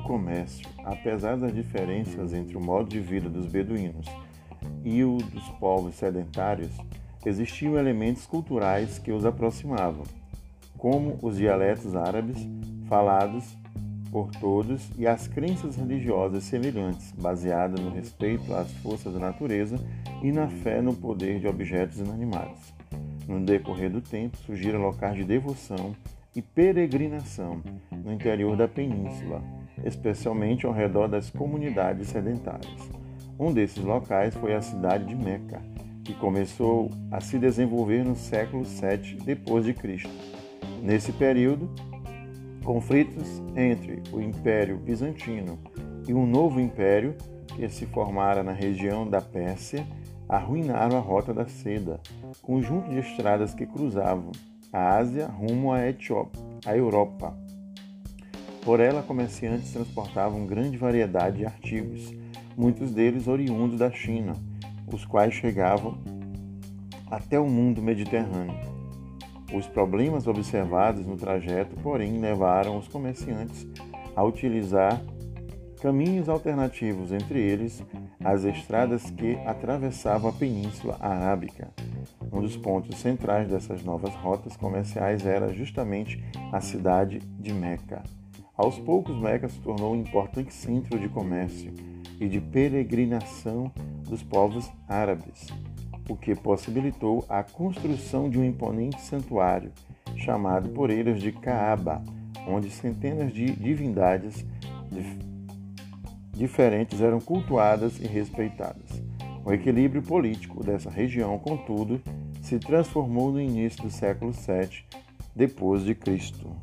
comércio, apesar das diferenças entre o modo de vida dos beduínos e o dos povos sedentários, existiam elementos culturais que os aproximavam, como os dialetos árabes falados por todos e as crenças religiosas semelhantes, baseadas no respeito às forças da natureza e na fé no poder de objetos inanimados. No decorrer do tempo, surgiram locais de devoção e peregrinação no interior da península, especialmente ao redor das comunidades sedentárias. Um desses locais foi a cidade de Meca, que começou a se desenvolver no século 7 depois de Cristo. Nesse período, conflitos entre o Império Bizantino e um novo império que se formara na região da Pérsia arruinaram a Rota da Seda, conjunto de estradas que cruzavam a Ásia rumo à Etiópia, à Europa. Por ela, comerciantes transportavam grande variedade de artigos, muitos deles oriundos da China, os quais chegavam até o mundo mediterrâneo. Os problemas observados no trajeto, porém, levaram os comerciantes a utilizar caminhos alternativos, entre eles as estradas que atravessavam a Península Arábica. Um dos pontos centrais dessas novas rotas comerciais era justamente a cidade de Meca. Aos poucos, Meca se tornou um importante centro de comércio e de peregrinação dos povos árabes, o que possibilitou a construção de um imponente santuário chamado por eles de Kaaba, onde centenas de divindades diferentes eram cultuadas e respeitadas. O equilíbrio político dessa região, contudo, se transformou no início do século VII depois de Cristo.